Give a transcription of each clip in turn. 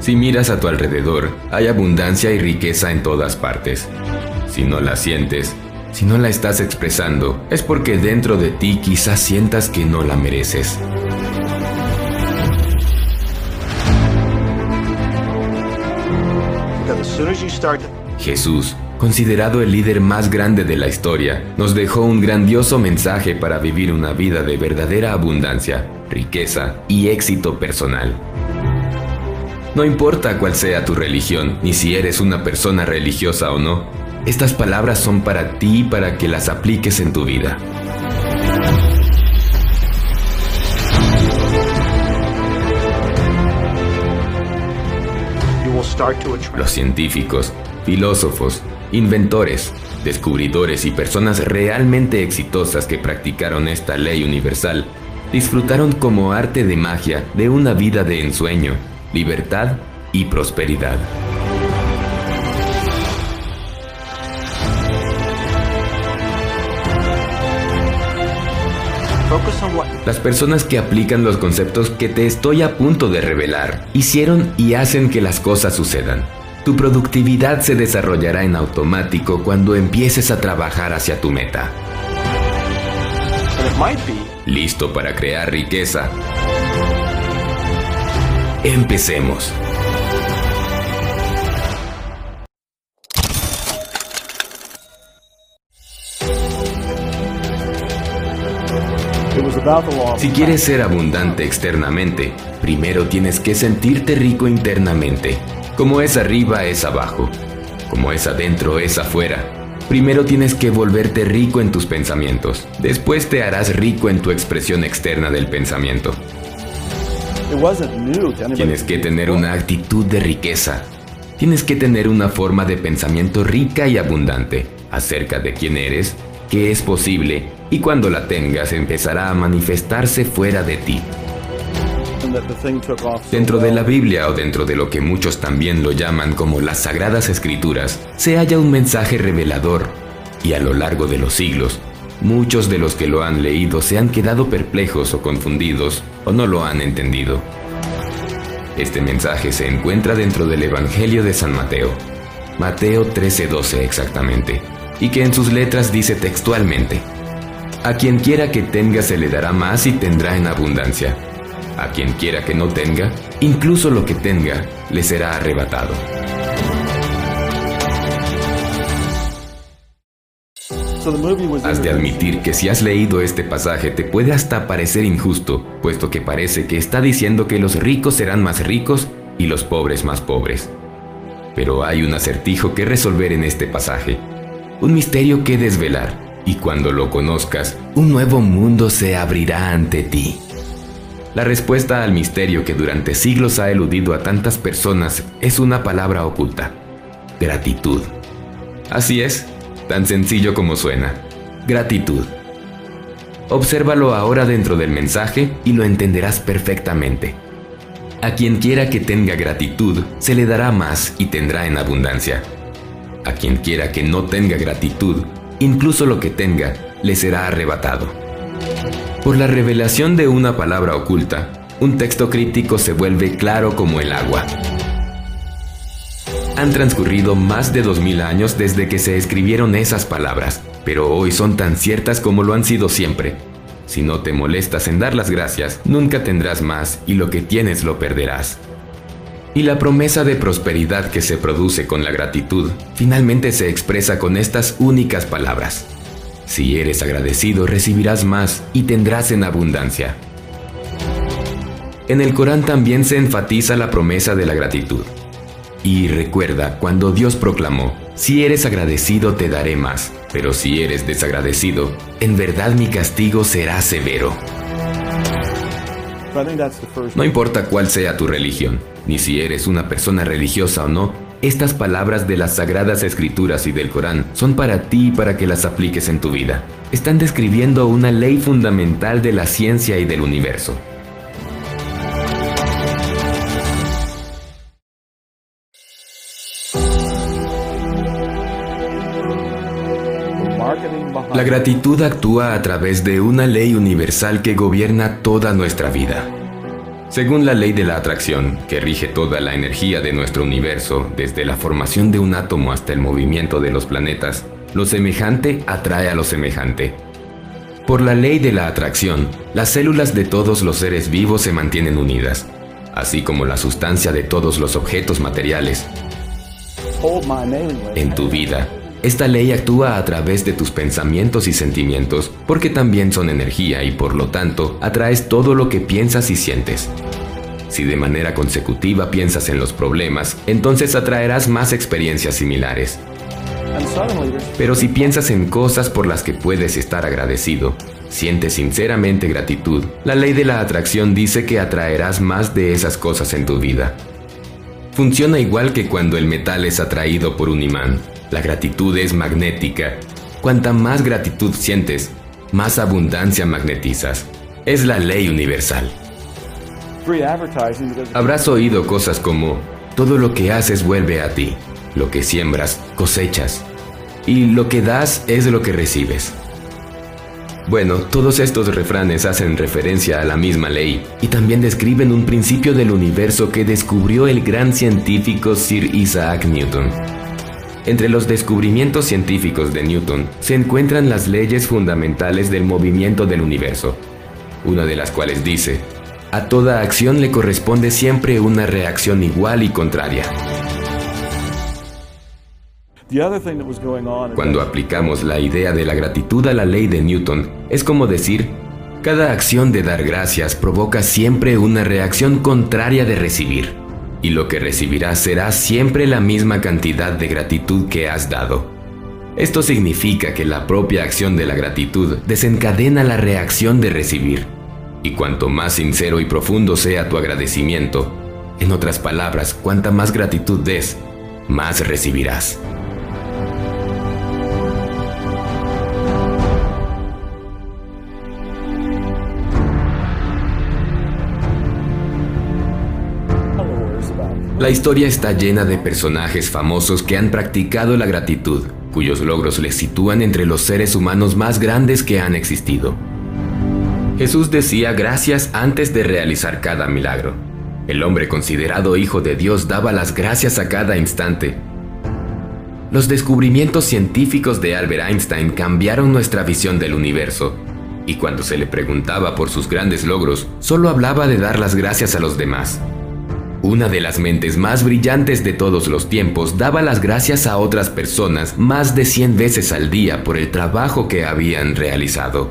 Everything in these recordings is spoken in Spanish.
Si miras a tu alrededor, hay abundancia y riqueza en todas partes. Si no la sientes, si no la estás expresando, es porque dentro de ti quizás sientas que no la mereces. Jesús, considerado el líder más grande de la historia, nos dejó un grandioso mensaje para vivir una vida de verdadera abundancia, riqueza y éxito personal. No importa cuál sea tu religión, ni si eres una persona religiosa o no, estas palabras son para ti para que las apliques en tu vida. Los científicos, filósofos, inventores, descubridores y personas realmente exitosas que practicaron esta ley universal disfrutaron como arte de magia de una vida de ensueño, libertad y prosperidad. Las personas que aplican los conceptos que te estoy a punto de revelar hicieron y hacen que las cosas sucedan. Tu productividad se desarrollará en automático cuando empieces a trabajar hacia tu meta. Listo para crear riqueza. Empecemos. Si quieres ser abundante externamente, primero tienes que sentirte rico internamente. Como es arriba es abajo, como es adentro es afuera. Primero tienes que volverte rico en tus pensamientos, después te harás rico en tu expresión externa del pensamiento. Tienes que tener una actitud de riqueza. Tienes que tener una forma de pensamiento rica y abundante acerca de quién eres, qué es posible y cuando la tengas empezará a manifestarse fuera de ti. Dentro de la Biblia o dentro de lo que muchos también lo llaman como las Sagradas Escrituras, se halla un mensaje revelador y a lo largo de los siglos, muchos de los que lo han leído se han quedado perplejos o confundidos o no lo han entendido. Este mensaje se encuentra dentro del Evangelio de San Mateo, Mateo 13:12 exactamente, y que en sus letras dice textualmente, a quien quiera que tenga se le dará más y tendrá en abundancia. A quien quiera que no tenga, incluso lo que tenga, le será arrebatado. Has de admitir que si has leído este pasaje te puede hasta parecer injusto, puesto que parece que está diciendo que los ricos serán más ricos y los pobres más pobres. Pero hay un acertijo que resolver en este pasaje, un misterio que desvelar y cuando lo conozcas, un nuevo mundo se abrirá ante ti. La respuesta al misterio que durante siglos ha eludido a tantas personas es una palabra oculta, gratitud. Así es, tan sencillo como suena, gratitud. Obsérvalo ahora dentro del mensaje y lo entenderás perfectamente. A quien quiera que tenga gratitud, se le dará más y tendrá en abundancia. A quien quiera que no tenga gratitud, incluso lo que tenga, le será arrebatado. Por la revelación de una palabra oculta, un texto crítico se vuelve claro como el agua. Han transcurrido más de dos mil años desde que se escribieron esas palabras, pero hoy son tan ciertas como lo han sido siempre. Si no te molestas en dar las gracias, nunca tendrás más y lo que tienes lo perderás. Y la promesa de prosperidad que se produce con la gratitud finalmente se expresa con estas únicas palabras. Si eres agradecido recibirás más y tendrás en abundancia. En el Corán también se enfatiza la promesa de la gratitud. Y recuerda cuando Dios proclamó, si eres agradecido te daré más, pero si eres desagradecido, en verdad mi castigo será severo. No importa cuál sea tu religión, ni si eres una persona religiosa o no, estas palabras de las sagradas escrituras y del Corán son para ti y para que las apliques en tu vida. Están describiendo una ley fundamental de la ciencia y del universo. La gratitud actúa a través de una ley universal que gobierna toda nuestra vida. Según la ley de la atracción, que rige toda la energía de nuestro universo, desde la formación de un átomo hasta el movimiento de los planetas, lo semejante atrae a lo semejante. Por la ley de la atracción, las células de todos los seres vivos se mantienen unidas, así como la sustancia de todos los objetos materiales. En tu vida, esta ley actúa a través de tus pensamientos y sentimientos, porque también son energía y por lo tanto atraes todo lo que piensas y sientes. Si de manera consecutiva piensas en los problemas, entonces atraerás más experiencias similares. Pero si piensas en cosas por las que puedes estar agradecido, sientes sinceramente gratitud, la ley de la atracción dice que atraerás más de esas cosas en tu vida. Funciona igual que cuando el metal es atraído por un imán. La gratitud es magnética. Cuanta más gratitud sientes, más abundancia magnetizas. Es la ley universal. Habrás oído cosas como, todo lo que haces vuelve a ti. Lo que siembras, cosechas. Y lo que das es lo que recibes. Bueno, todos estos refranes hacen referencia a la misma ley y también describen un principio del universo que descubrió el gran científico Sir Isaac Newton. Entre los descubrimientos científicos de Newton se encuentran las leyes fundamentales del movimiento del universo, una de las cuales dice, a toda acción le corresponde siempre una reacción igual y contraria. Cuando aplicamos la idea de la gratitud a la ley de Newton, es como decir, cada acción de dar gracias provoca siempre una reacción contraria de recibir, y lo que recibirás será siempre la misma cantidad de gratitud que has dado. Esto significa que la propia acción de la gratitud desencadena la reacción de recibir, y cuanto más sincero y profundo sea tu agradecimiento, en otras palabras, cuanta más gratitud des, más recibirás. La historia está llena de personajes famosos que han practicado la gratitud, cuyos logros les sitúan entre los seres humanos más grandes que han existido. Jesús decía gracias antes de realizar cada milagro. El hombre considerado hijo de Dios daba las gracias a cada instante. Los descubrimientos científicos de Albert Einstein cambiaron nuestra visión del universo, y cuando se le preguntaba por sus grandes logros, solo hablaba de dar las gracias a los demás. Una de las mentes más brillantes de todos los tiempos daba las gracias a otras personas más de 100 veces al día por el trabajo que habían realizado.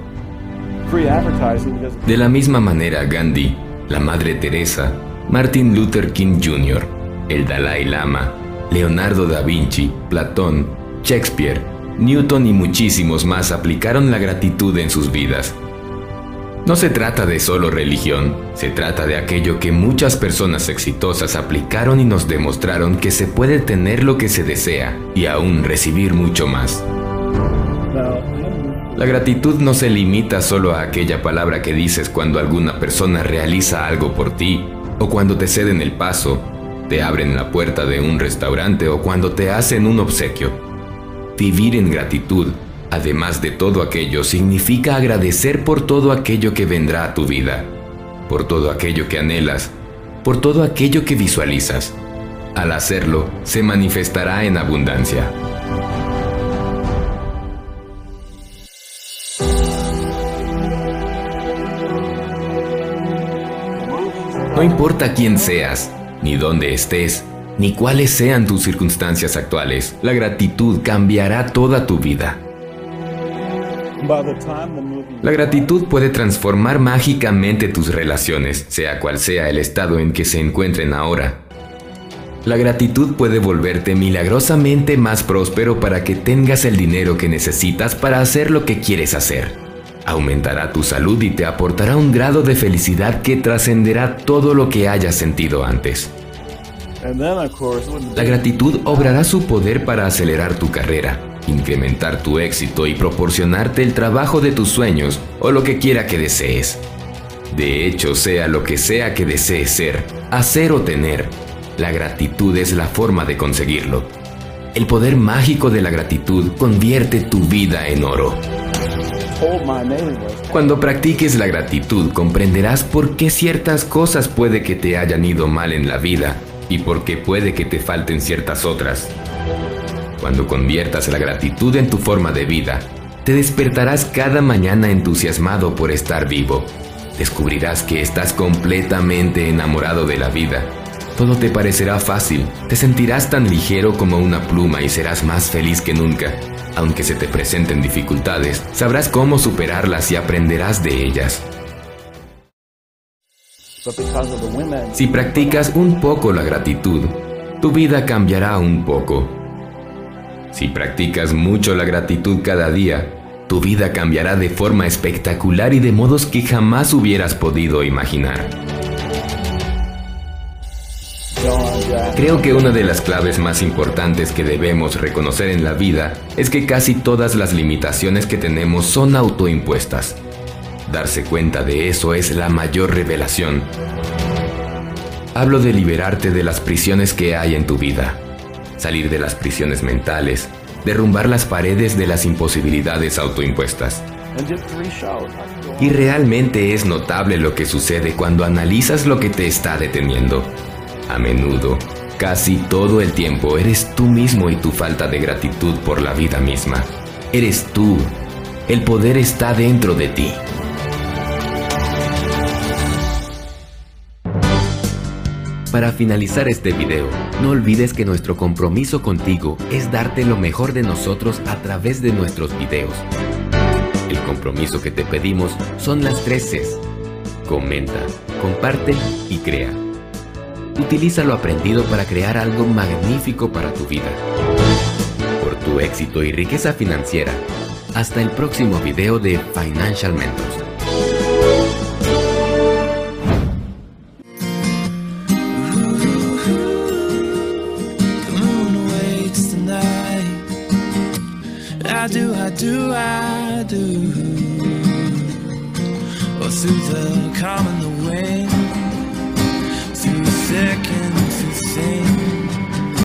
De la misma manera, Gandhi, la Madre Teresa, Martin Luther King Jr., el Dalai Lama, Leonardo da Vinci, Platón, Shakespeare, Newton y muchísimos más aplicaron la gratitud en sus vidas no se trata de solo religión, se trata de aquello que muchas personas exitosas aplicaron y nos demostraron que se puede tener lo que se desea y aún recibir mucho más. La gratitud no se limita solo a aquella palabra que dices cuando alguna persona realiza algo por ti, o cuando te ceden el paso, te abren la puerta de un restaurante o cuando te hacen un obsequio. Vivir en gratitud Además de todo aquello, significa agradecer por todo aquello que vendrá a tu vida, por todo aquello que anhelas, por todo aquello que visualizas. Al hacerlo, se manifestará en abundancia. No importa quién seas, ni dónde estés, ni cuáles sean tus circunstancias actuales, la gratitud cambiará toda tu vida. La gratitud puede transformar mágicamente tus relaciones, sea cual sea el estado en que se encuentren ahora. La gratitud puede volverte milagrosamente más próspero para que tengas el dinero que necesitas para hacer lo que quieres hacer. Aumentará tu salud y te aportará un grado de felicidad que trascenderá todo lo que hayas sentido antes. La gratitud obrará su poder para acelerar tu carrera, incrementar tu éxito y proporcionarte el trabajo de tus sueños o lo que quiera que desees. De hecho, sea lo que sea que desees ser, hacer o tener, la gratitud es la forma de conseguirlo. El poder mágico de la gratitud convierte tu vida en oro. Cuando practiques la gratitud comprenderás por qué ciertas cosas puede que te hayan ido mal en la vida y por qué puede que te falten ciertas otras. Cuando conviertas la gratitud en tu forma de vida, te despertarás cada mañana entusiasmado por estar vivo. Descubrirás que estás completamente enamorado de la vida. Todo te parecerá fácil, te sentirás tan ligero como una pluma y serás más feliz que nunca. Aunque se te presenten dificultades, sabrás cómo superarlas y aprenderás de ellas. Si practicas un poco la gratitud, tu vida cambiará un poco. Si practicas mucho la gratitud cada día, tu vida cambiará de forma espectacular y de modos que jamás hubieras podido imaginar. Creo que una de las claves más importantes que debemos reconocer en la vida es que casi todas las limitaciones que tenemos son autoimpuestas. Darse cuenta de eso es la mayor revelación. Hablo de liberarte de las prisiones que hay en tu vida, salir de las prisiones mentales, derrumbar las paredes de las imposibilidades autoimpuestas. Y realmente es notable lo que sucede cuando analizas lo que te está deteniendo. A menudo, casi todo el tiempo eres tú mismo y tu falta de gratitud por la vida misma. Eres tú. El poder está dentro de ti. Para finalizar este video, no olvides que nuestro compromiso contigo es darte lo mejor de nosotros a través de nuestros videos. El compromiso que te pedimos son las tres Cs. Comenta, comparte y crea. Utiliza lo aprendido para crear algo magnífico para tu vida. Por tu éxito y riqueza financiera. Hasta el próximo video de Financial Mentors. do I do? Or through the calm in the wind?